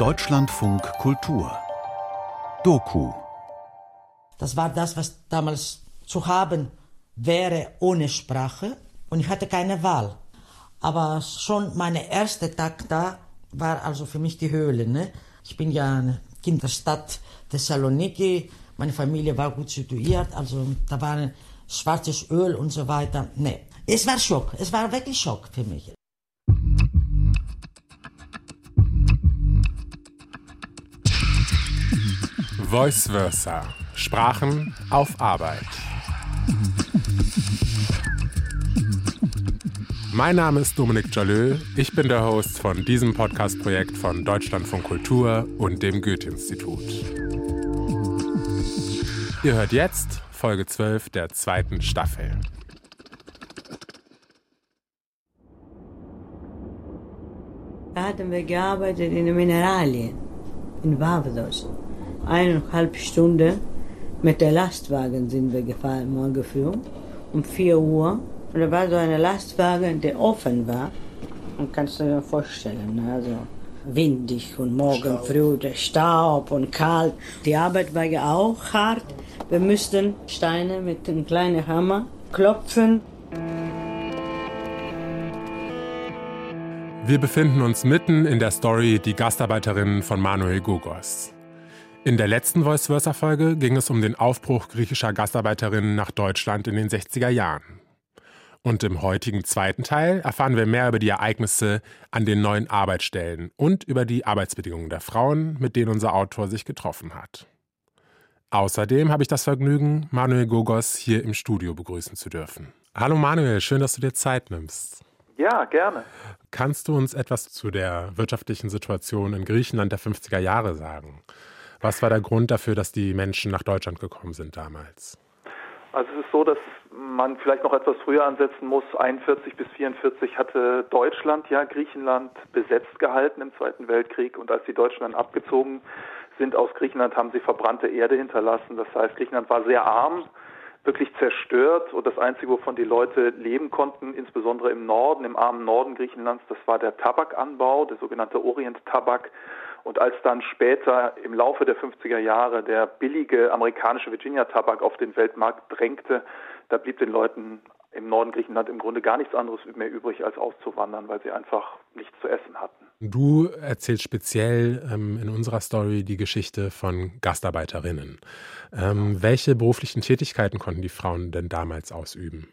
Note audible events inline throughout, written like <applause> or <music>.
Deutschlandfunk Kultur Doku Das war das, was damals zu haben wäre ohne Sprache und ich hatte keine Wahl. Aber schon mein erster Tag da war also für mich die Höhle. Ne? Ich bin ja ein Kind der Stadt Thessaloniki, meine Familie war gut situiert, also da war schwarzes Öl und so weiter. Nee, es war Schock, es war wirklich Schock für mich. Voice Versa. Sprachen auf Arbeit. Mein Name ist Dominik Jalö. Ich bin der Host von diesem Podcast-Projekt von Deutschlandfunk Kultur und dem Goethe-Institut. Ihr hört jetzt Folge 12 der zweiten Staffel. Da hatten wir gearbeitet in den Mineralien in Barbados. Eineinhalb Stunden mit der Lastwagen sind wir gefahren, morgen früh um 4 Uhr. Und da war so ein Lastwagen, der offen war. Man kann es dir vorstellen, ne? also windig und morgen früh der Staub und kalt. Die Arbeit war ja auch hart. Wir mussten Steine mit einem kleinen Hammer klopfen. Wir befinden uns mitten in der Story Die Gastarbeiterin von Manuel Gogos. In der letzten Voice Versa Folge ging es um den Aufbruch griechischer Gastarbeiterinnen nach Deutschland in den 60er Jahren. Und im heutigen zweiten Teil erfahren wir mehr über die Ereignisse an den neuen Arbeitsstellen und über die Arbeitsbedingungen der Frauen, mit denen unser Autor sich getroffen hat. Außerdem habe ich das Vergnügen, Manuel Gogos hier im Studio begrüßen zu dürfen. Hallo Manuel, schön, dass du dir Zeit nimmst. Ja, gerne. Kannst du uns etwas zu der wirtschaftlichen Situation in Griechenland der 50er Jahre sagen? Was war der Grund dafür, dass die Menschen nach Deutschland gekommen sind damals? Also es ist so, dass man vielleicht noch etwas früher ansetzen muss. 41 bis 44 hatte Deutschland ja Griechenland besetzt gehalten im Zweiten Weltkrieg und als die Deutschen dann abgezogen sind aus Griechenland, haben sie verbrannte Erde hinterlassen. Das heißt, Griechenland war sehr arm, wirklich zerstört und das Einzige, wovon die Leute leben konnten, insbesondere im Norden, im armen Norden Griechenlands, das war der Tabakanbau, der sogenannte Orient-Tabak. Und als dann später im Laufe der 50er Jahre der billige amerikanische Virginia-Tabak auf den Weltmarkt drängte, da blieb den Leuten im Norden Griechenland im Grunde gar nichts anderes mehr übrig, als auszuwandern, weil sie einfach nichts zu essen hatten. Du erzählst speziell ähm, in unserer Story die Geschichte von Gastarbeiterinnen. Ähm, welche beruflichen Tätigkeiten konnten die Frauen denn damals ausüben?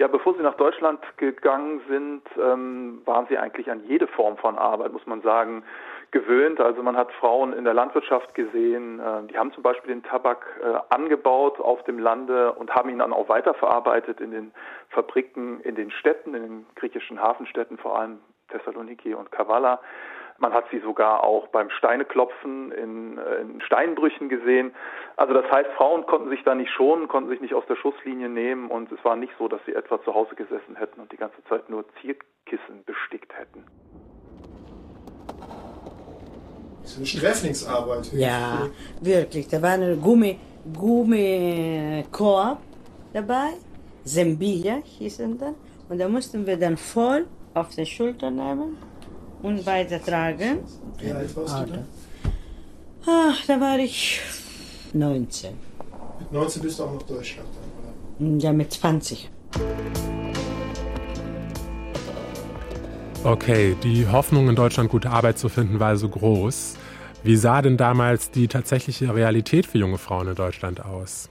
Ja, bevor sie nach Deutschland gegangen sind, ähm, waren sie eigentlich an jede Form von Arbeit, muss man sagen, gewöhnt. Also man hat Frauen in der Landwirtschaft gesehen, äh, die haben zum Beispiel den Tabak äh, angebaut auf dem Lande und haben ihn dann auch weiterverarbeitet in den Fabriken, in den Städten, in den griechischen Hafenstädten, vor allem Thessaloniki und Kavala. Man hat sie sogar auch beim Steineklopfen in, äh, in, Steinbrüchen gesehen. Also das heißt, Frauen konnten sich da nicht schonen, konnten sich nicht aus der Schusslinie nehmen und es war nicht so, dass sie etwa zu Hause gesessen hätten und die ganze Zeit nur Zierkissen bestickt hätten. Das ist eine Sträflingsarbeit. Ja, wirklich. Da war ein Gummi, Gummikorb dabei, Sembilla hießen dann. Und da mussten wir dann voll auf die Schulter nehmen und weitertragen. Wie alt warst du da? Ach, da war ich 19. Mit 19 bist du auch nach Deutschland dann, oder? Ja, mit 20. Okay, die Hoffnung in Deutschland gute Arbeit zu finden war also groß. Wie sah denn damals die tatsächliche Realität für junge Frauen in Deutschland aus?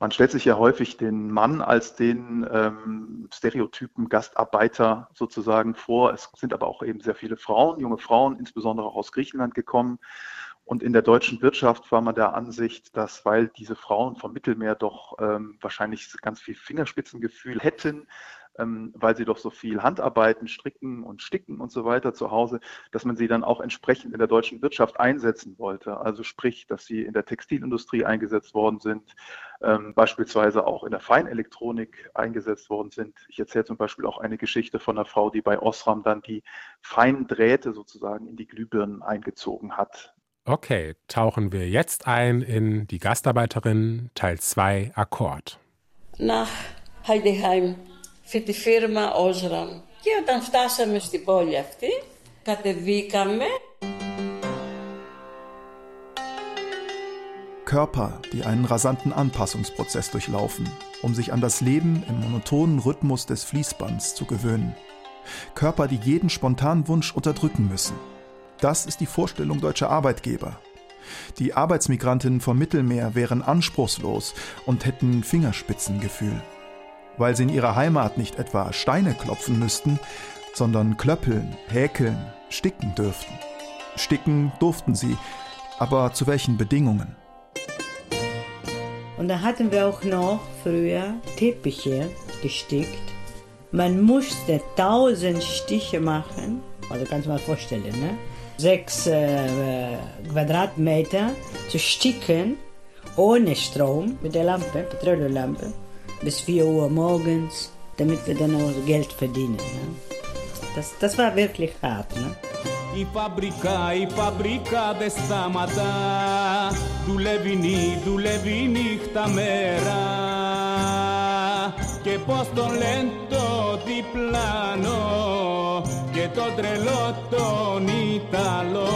Man stellt sich ja häufig den Mann als den ähm, Stereotypen Gastarbeiter sozusagen vor. Es sind aber auch eben sehr viele Frauen, junge Frauen, insbesondere auch aus Griechenland gekommen. Und in der deutschen Wirtschaft war man der Ansicht, dass weil diese Frauen vom Mittelmeer doch ähm, wahrscheinlich ganz viel Fingerspitzengefühl hätten, ähm, weil sie doch so viel Handarbeiten, stricken und sticken und so weiter zu Hause, dass man sie dann auch entsprechend in der deutschen Wirtschaft einsetzen wollte. Also sprich, dass sie in der Textilindustrie eingesetzt worden sind, ähm, beispielsweise auch in der Feinelektronik eingesetzt worden sind. Ich erzähle zum Beispiel auch eine Geschichte von einer Frau, die bei Osram dann die feinen Drähte sozusagen in die Glühbirnen eingezogen hat. Okay, tauchen wir jetzt ein in die Gastarbeiterin Teil 2 Akkord. Nach Heideheim für die Firma Osram. Και όταν φτάσαμε στην πόλη αυτή, κατεβήκαμε. Körper, die einen rasanten Anpassungsprozess durchlaufen, um sich an das Leben im monotonen Rhythmus des Fließbands zu gewöhnen. Körper, die jeden spontanen Wunsch unterdrücken müssen. Das ist die Vorstellung deutscher Arbeitgeber. Die Arbeitsmigrantinnen vom Mittelmeer wären anspruchslos und hätten Fingerspitzengefühl. Weil sie in ihrer Heimat nicht etwa Steine klopfen müssten, sondern klöppeln, häkeln, sticken dürften. Sticken durften sie, aber zu welchen Bedingungen? Und da hatten wir auch noch früher Teppiche gestickt. Man musste tausend Stiche machen, also kannst du mal vorstellen, ne? sechs äh, Quadratmeter zu sticken, ohne Strom, mit der Lampe, Petrollampe, bis 4 Uhr morgens, damit wir dann auch Geld verdienen. Ne? Das, das war wirklich hart. Ne? Η φαμπρικά, η φαμπρικά δεν σταματά Δουλεύει νύ, δουλεύει νύχτα μέρα Και πως τον λένε το διπλάνο Και τον τρελό τον Ιταλό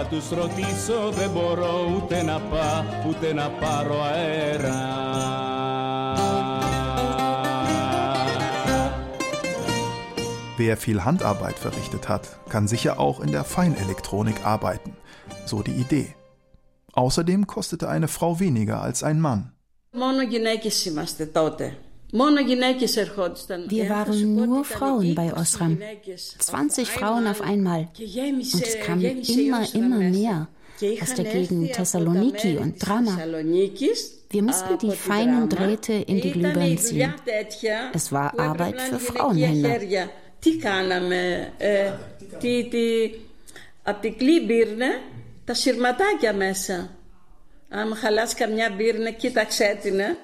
Να τους ρωτήσω δεν μπορώ ούτε να πάω ούτε να πάρω αέρα Wer viel Handarbeit verrichtet hat, kann sicher auch in der Feinelektronik arbeiten. So die Idee. Außerdem kostete eine Frau weniger als ein Mann. Wir waren nur Frauen bei Osram. 20 Frauen auf einmal. Und es kamen immer, immer mehr aus der Gegend Thessaloniki und Drama. Wir mussten die feinen Drähte in die Glühbirnen ziehen. Es war Arbeit für Frauenhändler. τι κάναμε, ε, τι, τι, από την κλή μπύρνε, τα σειρματάκια μέσα. Αν χαλάς καμιά μπύρνε, κοίταξέ την, ε.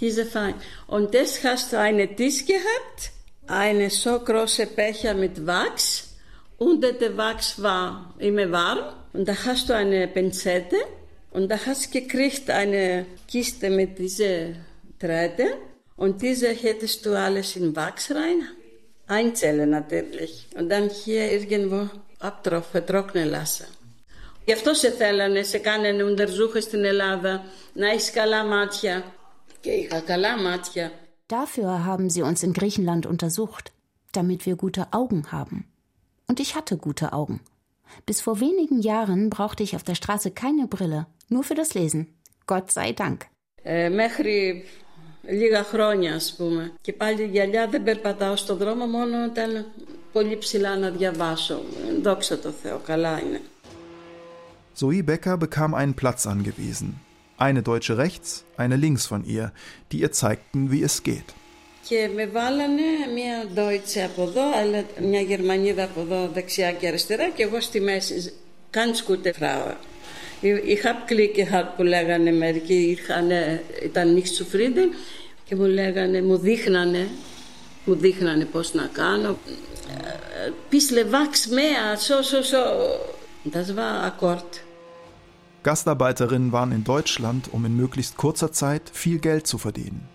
Diese fein. Und das hast du eine Tisch gehabt, eine so große Becher mit Wachs. Unter der Wachs war immer warm. Und da hast du eine Pinzette. Und da hast du gekriegt eine Kiste mit dieser Drähte. Und diese hättest du alles in Wachs rein einzählen natürlich und dann hier irgendwo abtropfen, trocknen lassen. Γι' αυτό σε θέλανε, σε κάνανε untersuche στην Ελλάδα, να έχεις καλά μάτια. Και είχα καλά μάτια. Dafür haben sie uns in Griechenland untersucht, damit wir gute Augen haben. Und ich hatte gute Augen. Bis vor wenigen Jahren brauchte ich auf der Straße keine Brille, nur für das Lesen. Gott sei Dank. Ε, μέχρι λίγα χρόνια ας πούμε. Και πάλι γυαλιά δεν περπατάω στον δρόμο μόνο όταν πολύ ψηλά να διαβάσω. Δόξα τω Θεώ, καλά είναι. Zoe Becker bekam einen Platz angewiesen. Eine Deutsche rechts, eine links von ihr, die ihr zeigten, wie es geht. Και με βάλανε μια Deutsche από εδώ, αλλά μια Γερμανίδα από εδώ δεξιά και αριστερά και εγώ στη μέση. Ganz gute Frau. Ich habe Glück gehabt που λέγανε μερικοί, είχαν, ήταν nicht zufrieden και μου λέγανε, μου δείχνανε, μου δείχνανε πώς να κάνω. Πίσλε wachs mehr, so, so, so. Das war Akkord. Gastarbeiterinnen waren in Deutschland, um in möglichst kurzer Zeit viel Geld zu verdienen.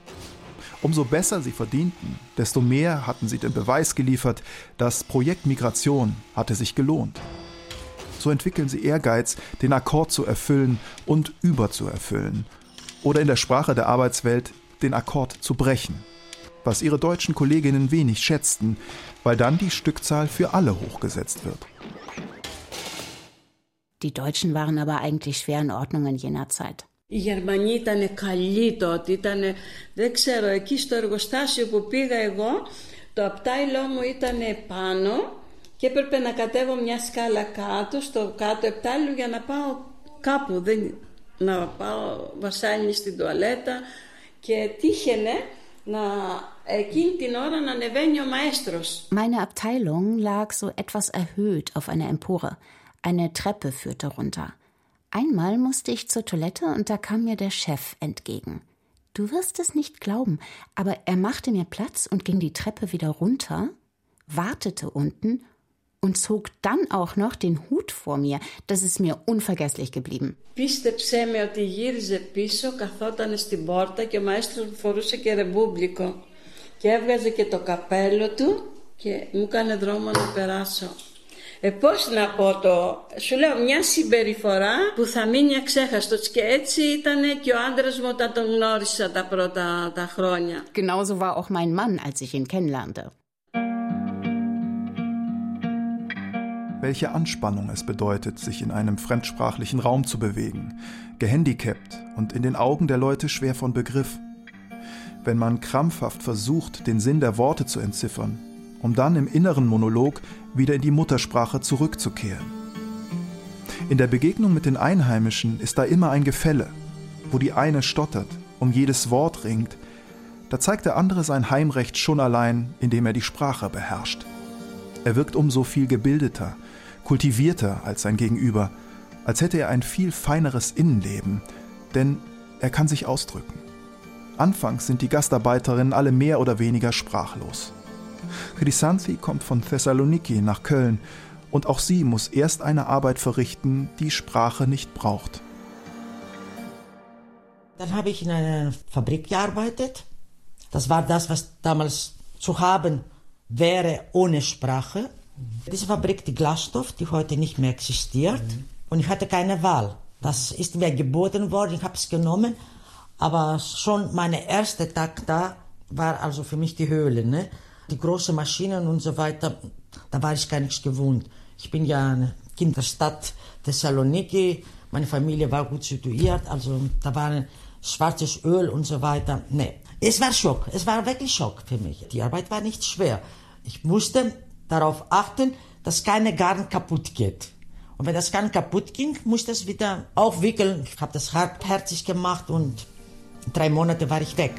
Umso besser sie verdienten, desto mehr hatten sie den Beweis geliefert, das Projekt Migration hatte sich gelohnt. So entwickeln sie Ehrgeiz, den Akkord zu erfüllen und überzuerfüllen. Oder in der Sprache der Arbeitswelt den Akkord zu brechen. Was ihre deutschen Kolleginnen wenig schätzten, weil dann die Stückzahl für alle hochgesetzt wird. Die Deutschen waren aber eigentlich schwer in Ordnung in jener Zeit. Οι Γερμανοί ήταν καλοί τότε, ήταν, δεν ξέρω, εκεί στο εργοστάσιο που πήγα εγώ, το απτάιλό μου ήταν πάνω και έπρεπε να κατέβω μια σκάλα κάτω, στο κάτω επτάλιο για να πάω κάπου, δεν, να πάω βασάνι στην τουαλέτα και τύχαινε να εκείνη την ώρα να ανεβαίνει ο μαέστρος. Meine Abteilung lag so etwas erhöht auf einer Empore. Eine Treppe führte runter. Einmal musste ich zur Toilette und da kam mir der Chef entgegen. Du wirst es nicht glauben, aber er machte mir Platz und ging die Treppe wieder runter, wartete unten und zog dann auch noch den Hut vor mir. Das ist mir unvergesslich geblieben. Πίστεψέ με ότι γύριζε πίσω, καθόταν στην πόρτα και ο μαέστρος φορούσε και ρεμπούμπλικο. Και έβγαζε και το καπέλο του και μου έκανε δρόμο να περάσω. Ε, πώς να πω το, σου λέω μια συμπεριφορά που θα μείνει αξέχαστος και έτσι ήταν και ο άντρας μου όταν τον γνώρισα τα πρώτα τα χρόνια. Genauso war auch mein Mann, als ich ihn kennenlernte. Welche Anspannung es bedeutet, sich in einem fremdsprachlichen Raum zu bewegen, gehandicapt und in den Augen der Leute schwer von Begriff. Wenn man krampfhaft versucht, den Sinn der Worte zu entziffern, um dann im inneren Monolog wieder in die Muttersprache zurückzukehren. In der Begegnung mit den Einheimischen ist da immer ein Gefälle, wo die eine stottert, um jedes Wort ringt, da zeigt der andere sein Heimrecht schon allein, indem er die Sprache beherrscht. Er wirkt umso viel gebildeter, kultivierter als sein Gegenüber, als hätte er ein viel feineres Innenleben, denn er kann sich ausdrücken. Anfangs sind die Gastarbeiterinnen alle mehr oder weniger sprachlos. Chrysanthi kommt von Thessaloniki nach Köln und auch sie muss erst eine Arbeit verrichten, die Sprache nicht braucht. Dann habe ich in einer Fabrik gearbeitet. Das war das, was damals zu haben wäre ohne Sprache. Diese Fabrik, die Glasstoff, die heute nicht mehr existiert. Und ich hatte keine Wahl. Das ist mir geboten worden, ich habe es genommen. Aber schon mein erster Tag da war also für mich die Höhle. Ne? Die großen Maschinen und so weiter, da war ich gar nichts gewohnt. Ich bin ja ein Kind der Stadt Thessaloniki, meine Familie war gut situiert, also da war schwarzes Öl und so weiter. Nee, es war Schock, es war wirklich Schock für mich. Die Arbeit war nicht schwer. Ich musste darauf achten, dass keine Garn kaputt geht. Und wenn das Garn kaputt ging, musste ich es wieder aufwickeln. Ich habe das hartherzig gemacht und drei Monate war ich weg.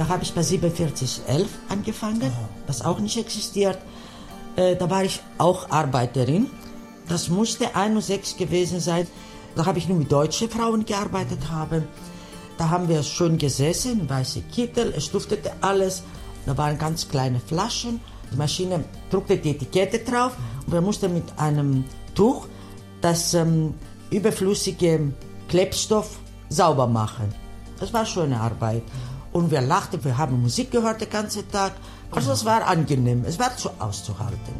Da habe ich bei 4711 angefangen, was auch nicht existiert. Äh, da war ich auch Arbeiterin. Das musste 61 gewesen sein. Da habe ich nur mit deutschen Frauen gearbeitet haben. Da haben wir schön gesessen, weiße Kittel, es duftete alles. Da waren ganz kleine Flaschen. Die Maschine druckte die Etikette drauf und wir mussten mit einem Tuch das ähm, überflüssige Klebstoff sauber machen. Das war schöne Arbeit. Und wir lachten, wir haben Musik gehört den ganzen Tag. Also es war angenehm, es war zu auszuhalten.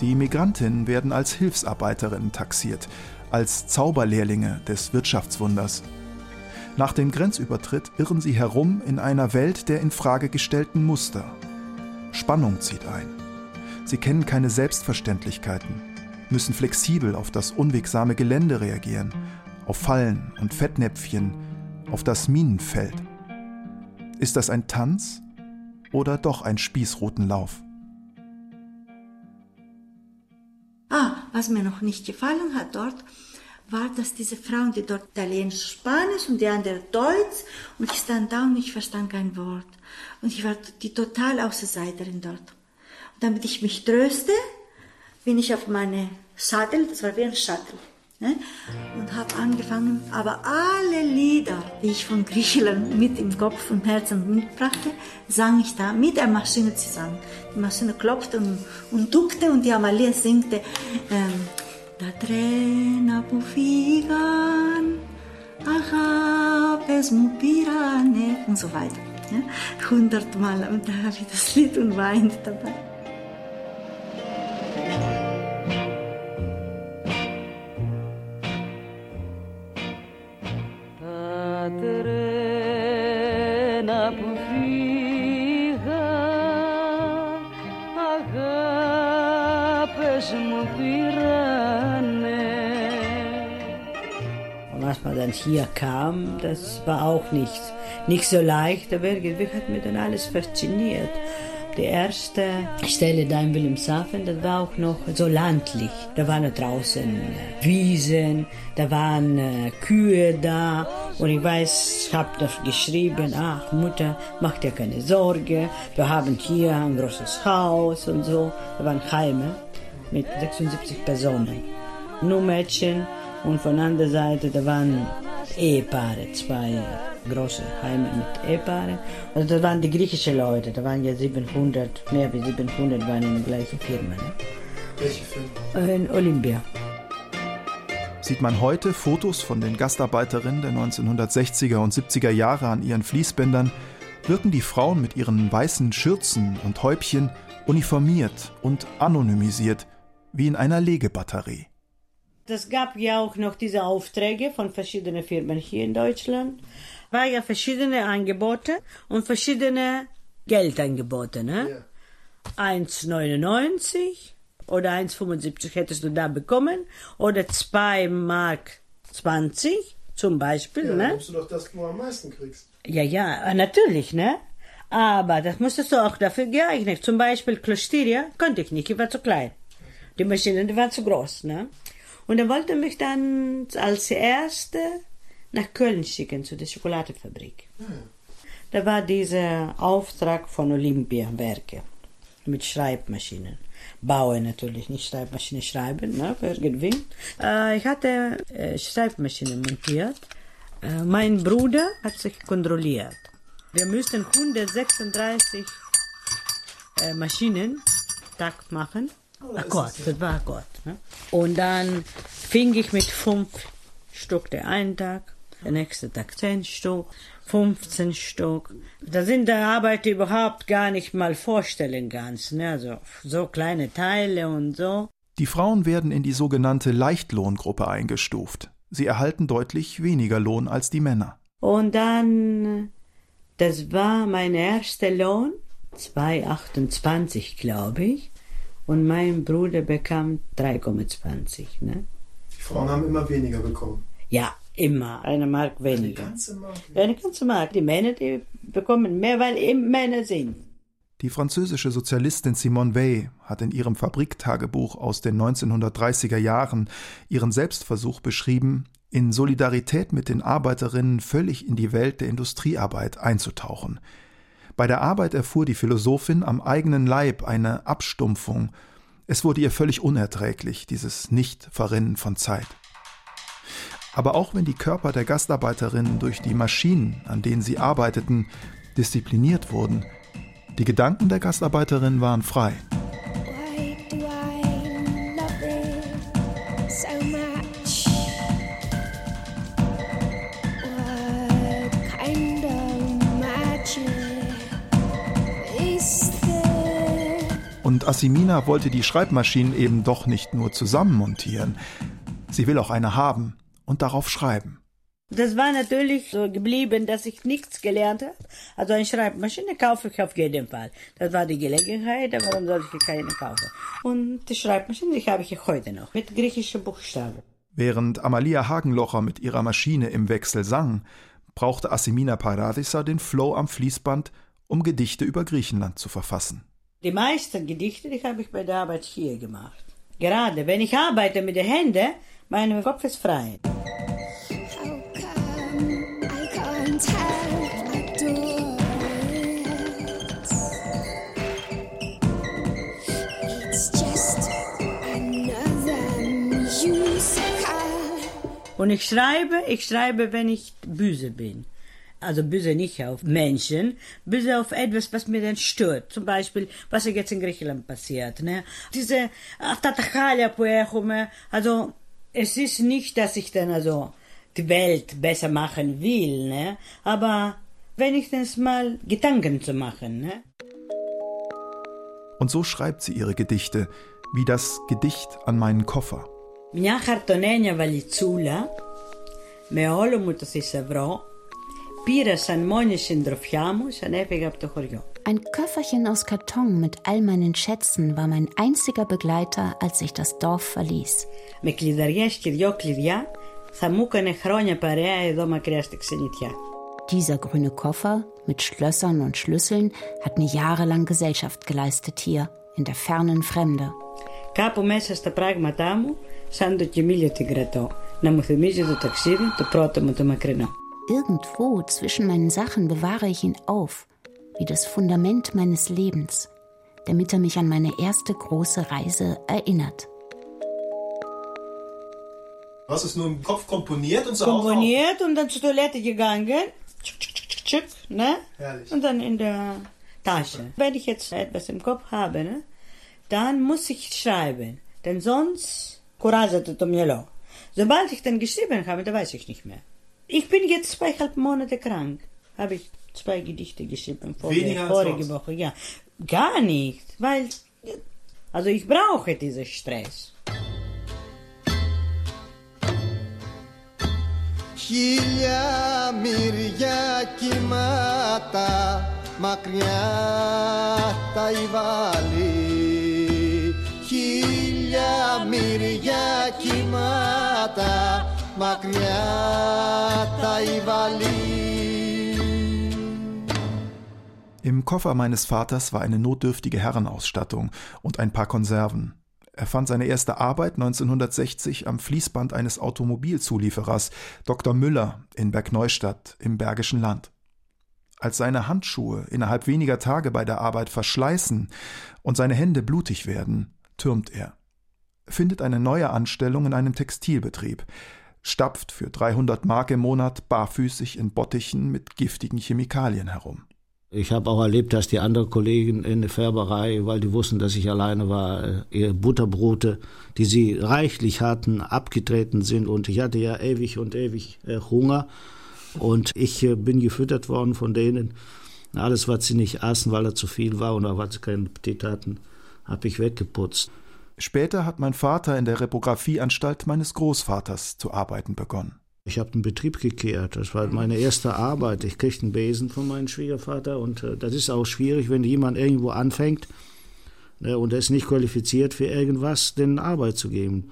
Die Migrantinnen werden als Hilfsarbeiterinnen taxiert, als Zauberlehrlinge des Wirtschaftswunders. Nach dem Grenzübertritt irren sie herum in einer Welt der in Frage gestellten Muster. Spannung zieht ein. Sie kennen keine Selbstverständlichkeiten, müssen flexibel auf das unwegsame Gelände reagieren, auf Fallen und Fettnäpfchen, auf das Minenfeld. Ist das ein Tanz oder doch ein Spießrutenlauf? Ah, was mir noch nicht gefallen hat dort, war, dass diese Frauen, die dort Italienisch, Spanisch und die andere Deutsch, und ich stand da und ich verstand kein Wort. Und ich war die total Außenseiterin dort. Und damit ich mich tröste, bin ich auf meine Sattel, das war wie ein Shuttle, ne? und habe angefangen, aber alle Lieder, die ich von Griechenland mit im Kopf und Herzen mitbrachte, sang ich da mit der Maschine zusammen. Die Maschine klopfte und, und duckte und die Amalia singte, ähm, τα τρένα που φύγαν αγάπες μου πήρανε und so weiter. Ja? Hundertmal und da habe ich das Lied und weint dabei. Hier kam, das war auch nicht, nicht so leicht, aber irgendwie hat mir dann alles fasziniert. Die erste Stelle da in Wilhelmshaven, das war auch noch so landlich. Da waren draußen äh, Wiesen, da waren äh, Kühe da. Und ich weiß, ich habe das geschrieben, ach Mutter, mach dir keine Sorge, wir haben hier ein großes Haus und so. Da waren Heime mit 76 Personen. Nur Mädchen und von der anderen Seite, da waren Ehepaare, zwei große Heime mit Ehepaaren. Also das waren die griechischen Leute, da waren ja 700, mehr als 700 waren in der gleichen Firma. Ne? Welche? Äh, In Olympia. Sieht man heute Fotos von den Gastarbeiterinnen der 1960er und 70er Jahre an ihren Fließbändern, wirken die Frauen mit ihren weißen Schürzen und Häubchen uniformiert und anonymisiert, wie in einer Legebatterie. Das gab ja auch noch diese Aufträge von verschiedenen Firmen hier in Deutschland. War ja verschiedene Angebote und verschiedene Geldangebote. Ne? Ja. 1,99 oder 1,75 hättest du da bekommen oder 2 Mark 20 zum Beispiel. Ja, ne? dann du doch das, wo du am meisten kriegst. Ja, ja, natürlich, ne? Aber das musstest du auch dafür geeignet. Zum Beispiel Klostiria konnte ich nicht, ich war zu klein. Die Maschinen, die waren zu groß, ne? Und er wollte mich dann als Erste nach Köln schicken, zu der Schokoladefabrik. Hm. Da war dieser Auftrag von Olympiawerke mit Schreibmaschinen. Baue natürlich, nicht Schreibmaschine schreiben, ne, irgendwie. Äh, ich hatte äh, Schreibmaschine montiert. Äh, mein Bruder hat sich kontrolliert. Wir müssten 136 äh, Maschinen Takt machen. Oh, Akkord, das war Akkord. Ne? Und dann fing ich mit fünf Stück der einen Tag, der nächste Tag zehn Stück, 15 Stück. Da sind der Arbeit überhaupt gar nicht mal vorstellen ganz, ne? Also so kleine Teile und so. Die Frauen werden in die sogenannte Leichtlohngruppe eingestuft. Sie erhalten deutlich weniger Lohn als die Männer. Und dann, das war mein erster Lohn, 2,28 glaube ich. Und mein Bruder bekam 3,20. Ne? Die Frauen haben immer weniger bekommen. Ja, immer. Eine Mark weniger. Eine ganze Mark? Eine ganze Mark. Die Männer, die bekommen mehr, weil eben Männer sind. Die französische Sozialistin Simone Weil hat in ihrem Fabriktagebuch aus den 1930er Jahren ihren Selbstversuch beschrieben, in Solidarität mit den Arbeiterinnen völlig in die Welt der Industriearbeit einzutauchen – bei der Arbeit erfuhr die Philosophin am eigenen Leib eine Abstumpfung. Es wurde ihr völlig unerträglich, dieses Nicht-Verrinnen von Zeit. Aber auch wenn die Körper der Gastarbeiterinnen durch die Maschinen, an denen sie arbeiteten, diszipliniert wurden, die Gedanken der Gastarbeiterinnen waren frei. Und Assimina wollte die Schreibmaschinen eben doch nicht nur zusammenmontieren. Sie will auch eine haben und darauf schreiben. Das war natürlich so geblieben, dass ich nichts gelernt habe. Also eine Schreibmaschine kaufe ich auf jeden Fall. Das war die Gelegenheit, warum soll ich keine kaufen? Und die Schreibmaschine, die habe ich heute noch, mit griechischen Buchstaben. Während Amalia Hagenlocher mit ihrer Maschine im Wechsel sang, brauchte Assimina Paradisa den Flow am Fließband, um Gedichte über Griechenland zu verfassen. Die meisten Gedichte, die habe ich bei der Arbeit hier gemacht. Gerade wenn ich arbeite mit den Händen, mein Kopf ist frei. Und ich schreibe, ich schreibe, wenn ich böse bin also böse nicht auf Menschen, böse auf etwas, was mir dann stört. Zum Beispiel, was jetzt in Griechenland passiert. Ne? Diese αυτά τα χάλια που έχουμε, also es ist nicht, dass ich dann also die Welt besser machen will, ne? aber wenigstens mal Gedanken zu machen. Ne? Und so schreibt sie ihre Gedichte, wie das Gedicht an meinen Koffer. Μια χαρτονένια βαλιτσούλα με όλο μου το θησαυρό πήρασαν μόνη συντροφιά μου σαν έφυγα από το χωριό. Ein Köfferchen aus Karton mit all meinen Schätzen war mein einziger Begleiter, als ich das Dorf verließ. Με κλειδαριές και δυο κλειδιά θα μου έκανε χρόνια παρέα εδώ μακριά στη ξενιτιά. Dieser grüne Koffer mit Schlössern und Schlüsseln hat mir jahrelang Gesellschaft geleistet hier, in der fernen Fremde. Κάπου μέσα στα πράγματά μου, σαν το κοιμήλιο την κρατώ, να μου θυμίζει το ταξίδι, το πρώτο μου το μακρινό. Irgendwo zwischen meinen Sachen bewahre ich ihn auf, wie das Fundament meines Lebens, damit er mich an meine erste große Reise erinnert. Was ist nur im Kopf komponiert und so Komponiert und dann zur Toilette gegangen. Tschick, tschick, tschick, ne? Herrlich. Und dann in der Tasche. Ja. Wenn ich jetzt etwas im Kopf habe, ne, dann muss ich schreiben. Denn sonst, courage to Sobald ich dann geschrieben habe, da weiß ich nicht mehr. Ich bin jetzt zweieinhalb Monate krank. Habe ich zwei Gedichte geschrieben vorige, vorige Woche. Ja, gar nicht, weil also ich brauche diesen Stress. Χίλια μυριά κοιμάτα μακριά τα υβάλλει Χίλια μυριά κοιμάτα μακριά τα υβάλλει Im Koffer meines Vaters war eine notdürftige Herrenausstattung und ein paar Konserven. Er fand seine erste Arbeit 1960 am Fließband eines Automobilzulieferers, Dr. Müller, in Bergneustadt im Bergischen Land. Als seine Handschuhe innerhalb weniger Tage bei der Arbeit verschleißen und seine Hände blutig werden, türmt er. Findet eine neue Anstellung in einem Textilbetrieb, stapft für 300 Mark im Monat barfüßig in Bottichen mit giftigen Chemikalien herum. Ich habe auch erlebt, dass die anderen Kollegen in der Färberei, weil die wussten, dass ich alleine war, äh, ihre Butterbrote, die sie reichlich hatten, abgetreten sind. Und ich hatte ja ewig und ewig äh, Hunger. Und ich äh, bin gefüttert worden von denen. Alles, was sie nicht aßen, weil er zu viel war oder weil sie keinen Appetit hatten, habe ich weggeputzt. Später hat mein Vater in der Reprographieanstalt meines Großvaters zu arbeiten begonnen. Ich habe den Betrieb gekehrt. Das war meine erste Arbeit. Ich kriegte einen Besen von meinem Schwiegervater und äh, das ist auch schwierig, wenn jemand irgendwo anfängt äh, und er ist nicht qualifiziert für irgendwas, den Arbeit zu geben.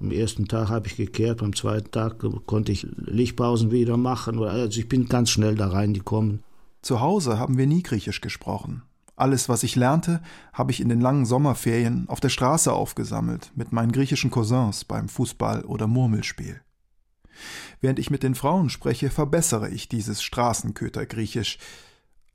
Am ersten Tag habe ich gekehrt, am zweiten Tag konnte ich Lichtpausen wieder machen. Also ich bin ganz schnell da reingekommen. Zu Hause haben wir nie Griechisch gesprochen. Alles, was ich lernte, habe ich in den langen Sommerferien auf der Straße aufgesammelt mit meinen griechischen Cousins beim Fußball oder Murmelspiel. Während ich mit den Frauen spreche, verbessere ich dieses Straßenköter-Griechisch.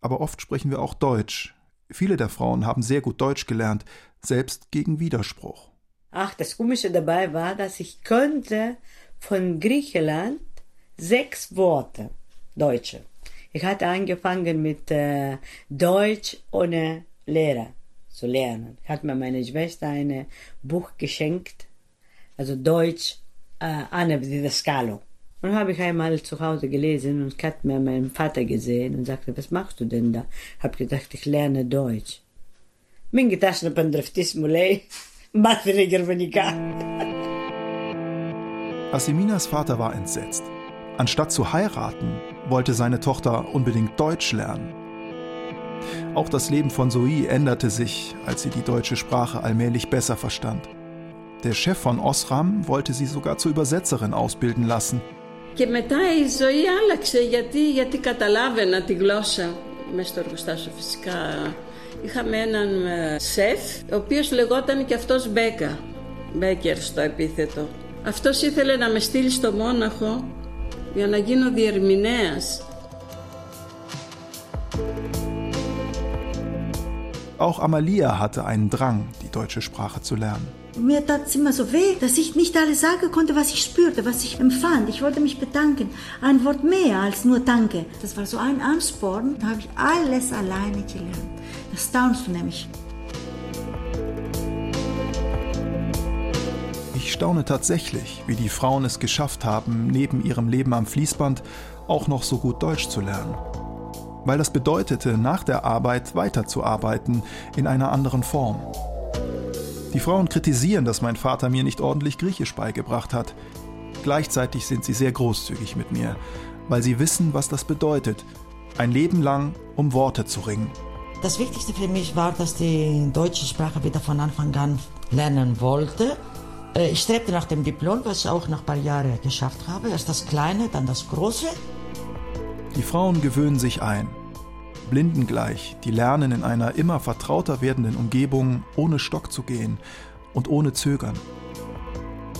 Aber oft sprechen wir auch Deutsch. Viele der Frauen haben sehr gut Deutsch gelernt, selbst gegen Widerspruch. Ach, das Komische dabei war, dass ich konnte von Griechenland sechs Worte, Deutsche. Ich hatte angefangen mit äh, Deutsch ohne Lehrer zu lernen. Ich Hat mir meine Schwester ein Buch geschenkt, also Deutsch äh, Anne Didascalo. Und habe ich einmal zu Hause gelesen und hat mir meinen Vater gesehen und sagte, was machst du denn da? Hab gedacht, ich lerne Deutsch. Min getaschen pendreftis mulei, Masriger Venika. Asiminas Vater war entsetzt. Anstatt zu heiraten, wollte seine Tochter unbedingt Deutsch lernen. Auch das Leben von Zoe änderte sich, als sie die deutsche Sprache allmählich besser verstand. Der Chef von Osram wollte sie sogar zur Übersetzerin ausbilden lassen. Και μετά η ζωή άλλαξε γιατί, γιατί καταλάβαινα τη γλώσσα μέσα στο εργοστάσιο φυσικά. Είχαμε έναν σεφ, ο οποίος λεγόταν και αυτός Μπέκα, Μπέκερ στο επίθετο. Αυτός ήθελε να με στείλει στο Μόναχο για να γίνω διερμηνέας. Auch Amalia hatte einen Drang, die deutsche Sprache zu lernen. Mir tat es immer so weh, dass ich nicht alles sagen konnte, was ich spürte, was ich empfand. Ich wollte mich bedanken. Ein Wort mehr als nur Danke. Das war so ein Ansporn. Da habe ich alles alleine gelernt. Das staunst du nämlich. Staune tatsächlich, wie die Frauen es geschafft haben, neben ihrem Leben am Fließband auch noch so gut Deutsch zu lernen. Weil das bedeutete, nach der Arbeit weiterzuarbeiten in einer anderen Form. Die Frauen kritisieren, dass mein Vater mir nicht ordentlich Griechisch beigebracht hat. Gleichzeitig sind sie sehr großzügig mit mir, weil sie wissen, was das bedeutet, ein Leben lang um Worte zu ringen. Das Wichtigste für mich war, dass die deutsche Sprache wieder von Anfang an lernen wollte. Äh, ich strebte nach dem Diplom, was ich auch nach ein paar Jahren geschafft habe. Erst das Kleine, dann das Große. Die Frauen gewöhnen sich ein. Blindengleich, die lernen in einer immer vertrauter werdenden Umgebung ohne Stock zu gehen und ohne Zögern.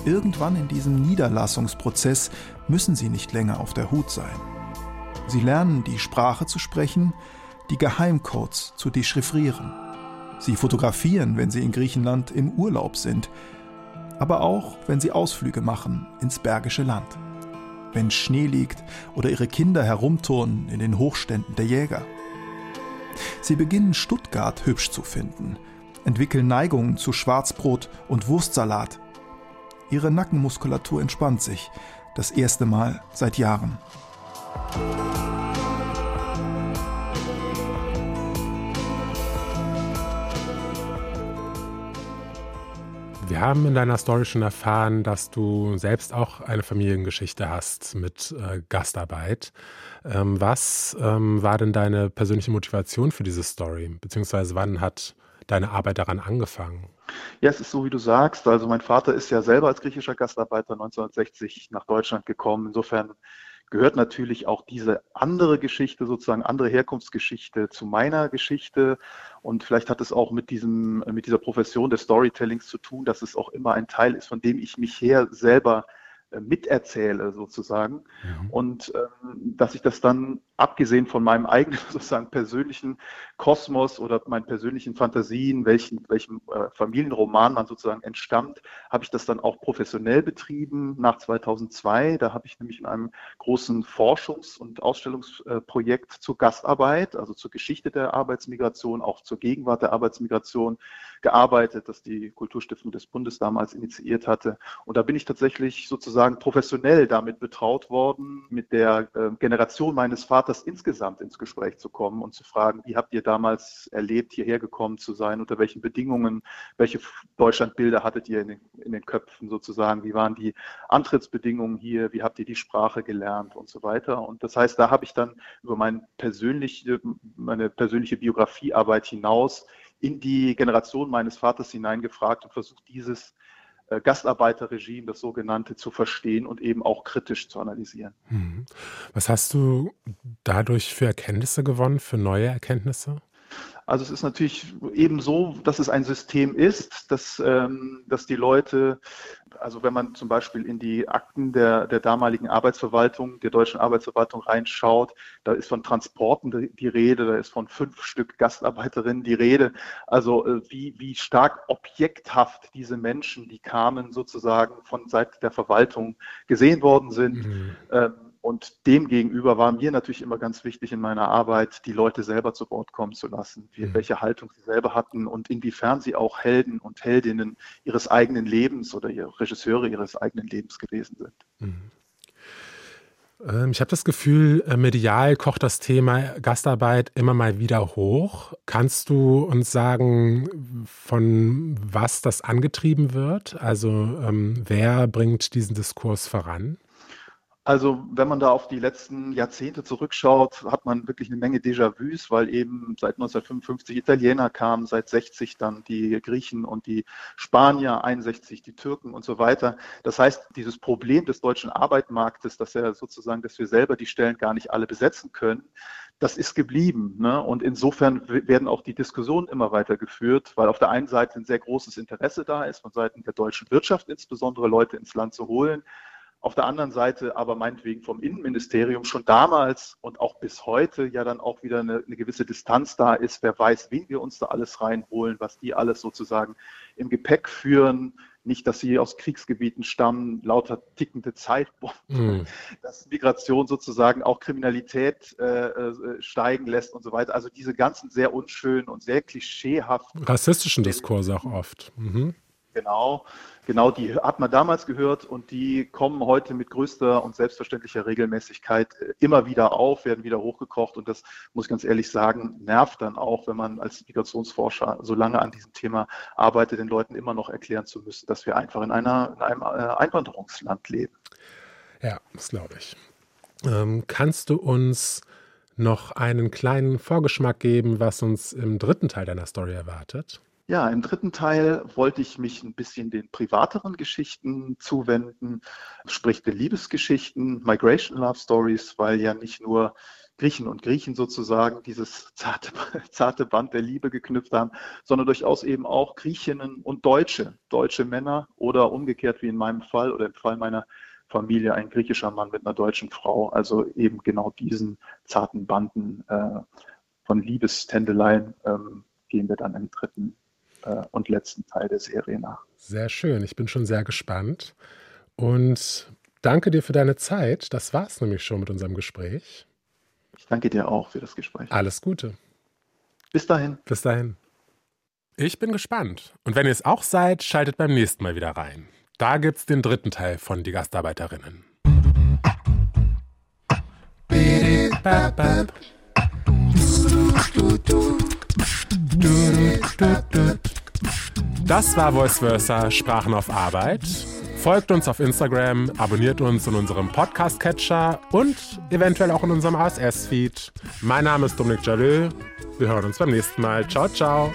Irgendwann in diesem Niederlassungsprozess müssen sie nicht länger auf der Hut sein. Sie lernen die Sprache zu sprechen, die Geheimcodes zu dechiffrieren. Sie fotografieren, wenn sie in Griechenland im Urlaub sind, aber auch, wenn sie Ausflüge machen ins Bergische Land. Wenn Schnee liegt oder ihre Kinder herumturnen in den Hochständen der Jäger. Sie beginnen Stuttgart hübsch zu finden, entwickeln Neigungen zu Schwarzbrot und Wurstsalat. Ihre Nackenmuskulatur entspannt sich. Das erste Mal seit Jahren. Wir haben in deiner Story schon erfahren, dass du selbst auch eine Familiengeschichte hast mit äh, Gastarbeit. Ähm, was ähm, war denn deine persönliche Motivation für diese Story? Beziehungsweise wann hat deine Arbeit daran angefangen? Ja, es ist so, wie du sagst. Also mein Vater ist ja selber als griechischer Gastarbeiter 1960 nach Deutschland gekommen. Insofern gehört natürlich auch diese andere Geschichte, sozusagen andere Herkunftsgeschichte zu meiner Geschichte. Und vielleicht hat es auch mit diesem, mit dieser Profession des Storytellings zu tun, dass es auch immer ein Teil ist, von dem ich mich her selber äh, miterzähle sozusagen. Mhm. Und ähm, dass ich das dann abgesehen von meinem eigenen <laughs> sozusagen persönlichen Kosmos oder meinen persönlichen Fantasien, welchen, welchem äh, Familienroman man sozusagen entstammt, habe ich das dann auch professionell betrieben nach 2002. Da habe ich nämlich in einem großen Forschungs- und Ausstellungsprojekt zur Gastarbeit, also zur Geschichte der Arbeitsmigration, auch zur Gegenwart der Arbeitsmigration gearbeitet, das die Kulturstiftung des Bundes damals initiiert hatte. Und da bin ich tatsächlich sozusagen professionell damit betraut worden, mit der äh, Generation meines Vaters das insgesamt ins Gespräch zu kommen und zu fragen, wie habt ihr damals erlebt, hierher gekommen zu sein, unter welchen Bedingungen, welche Deutschlandbilder hattet ihr in den, in den Köpfen sozusagen, wie waren die Antrittsbedingungen hier, wie habt ihr die Sprache gelernt und so weiter. Und das heißt, da habe ich dann über mein persönliche, meine persönliche Biografiearbeit hinaus in die Generation meines Vaters hineingefragt und versucht, dieses Gastarbeiterregime, das sogenannte, zu verstehen und eben auch kritisch zu analysieren. Mhm. Was hast du dadurch für Erkenntnisse gewonnen, für neue Erkenntnisse? Also es ist natürlich eben so, dass es ein System ist, dass, ähm, dass die Leute, also wenn man zum Beispiel in die Akten der, der damaligen Arbeitsverwaltung, der deutschen Arbeitsverwaltung reinschaut, da ist von Transporten die Rede, da ist von fünf Stück Gastarbeiterinnen die Rede. Also äh, wie, wie stark objekthaft diese Menschen, die kamen, sozusagen von Seiten der Verwaltung gesehen worden sind. Mhm. Ähm, und demgegenüber war mir natürlich immer ganz wichtig in meiner Arbeit, die Leute selber zu Wort kommen zu lassen, wie, mhm. welche Haltung sie selber hatten und inwiefern sie auch Helden und Heldinnen ihres eigenen Lebens oder Regisseure ihres eigenen Lebens gewesen sind. Mhm. Ähm, ich habe das Gefühl, äh, medial kocht das Thema Gastarbeit immer mal wieder hoch. Kannst du uns sagen, von was das angetrieben wird? Also ähm, wer bringt diesen Diskurs voran? Also wenn man da auf die letzten Jahrzehnte zurückschaut, hat man wirklich eine Menge Déjà-vus, weil eben seit 1955 Italiener kamen, seit 60 dann die Griechen und die Spanier, 61 die Türken und so weiter. Das heißt, dieses Problem des deutschen Arbeitsmarktes, dass er sozusagen, dass wir selber die Stellen gar nicht alle besetzen können, das ist geblieben. Ne? Und insofern werden auch die Diskussionen immer weiter geführt, weil auf der einen Seite ein sehr großes Interesse da ist, von Seiten der deutschen Wirtschaft insbesondere Leute ins Land zu holen auf der anderen Seite aber meinetwegen vom Innenministerium schon damals und auch bis heute ja dann auch wieder eine, eine, gewisse Distanz da ist. Wer weiß, wen wir uns da alles reinholen, was die alles sozusagen im Gepäck führen. Nicht, dass sie aus Kriegsgebieten stammen, lauter tickende Zeitbomben, mhm. dass Migration sozusagen auch Kriminalität äh, äh, steigen lässt und so weiter. Also diese ganzen sehr unschönen und sehr klischeehaften. Rassistischen Diskurse auch oft. Mhm. Genau, genau, die hat man damals gehört und die kommen heute mit größter und selbstverständlicher Regelmäßigkeit äh, immer wieder auf, werden wieder hochgekocht und das muss ich ganz ehrlich sagen, nervt dann auch, wenn man als Migrationsforscher so lange an diesem Thema arbeitet, den Leuten immer noch erklären zu müssen, dass wir einfach in, einer, in einem äh, Einwanderungsland leben. Ja, das glaube ich. Ähm, kannst du uns noch einen kleinen Vorgeschmack geben, was uns im dritten Teil deiner Story erwartet? Ja, im dritten Teil wollte ich mich ein bisschen den privateren Geschichten zuwenden, sprich den Liebesgeschichten, Migration Love Stories, weil ja nicht nur Griechen und Griechen sozusagen dieses zarte, <laughs> zarte Band der Liebe geknüpft haben, sondern durchaus eben auch Griechinnen und Deutsche, deutsche Männer oder umgekehrt wie in meinem Fall oder im Fall meiner Familie ein griechischer Mann mit einer deutschen Frau, also eben genau diesen zarten Banden äh, von Liebestendeleien ähm, gehen wir dann im dritten äh, und letzten Teil der Serie nach. Sehr schön, ich bin schon sehr gespannt. Und danke dir für deine Zeit. Das war es nämlich schon mit unserem Gespräch. Ich danke dir auch für das Gespräch. Alles Gute. Bis dahin. Bis dahin. Ich bin gespannt. Und wenn ihr es auch seid, schaltet beim nächsten Mal wieder rein. Da gibt's den dritten Teil von Die Gastarbeiterinnen. Das war Voice Versa Sprachen auf Arbeit. Folgt uns auf Instagram, abonniert uns in unserem Podcast-Catcher und eventuell auch in unserem ASS-Feed. Mein Name ist Dominik Jalö. Wir hören uns beim nächsten Mal. Ciao, ciao.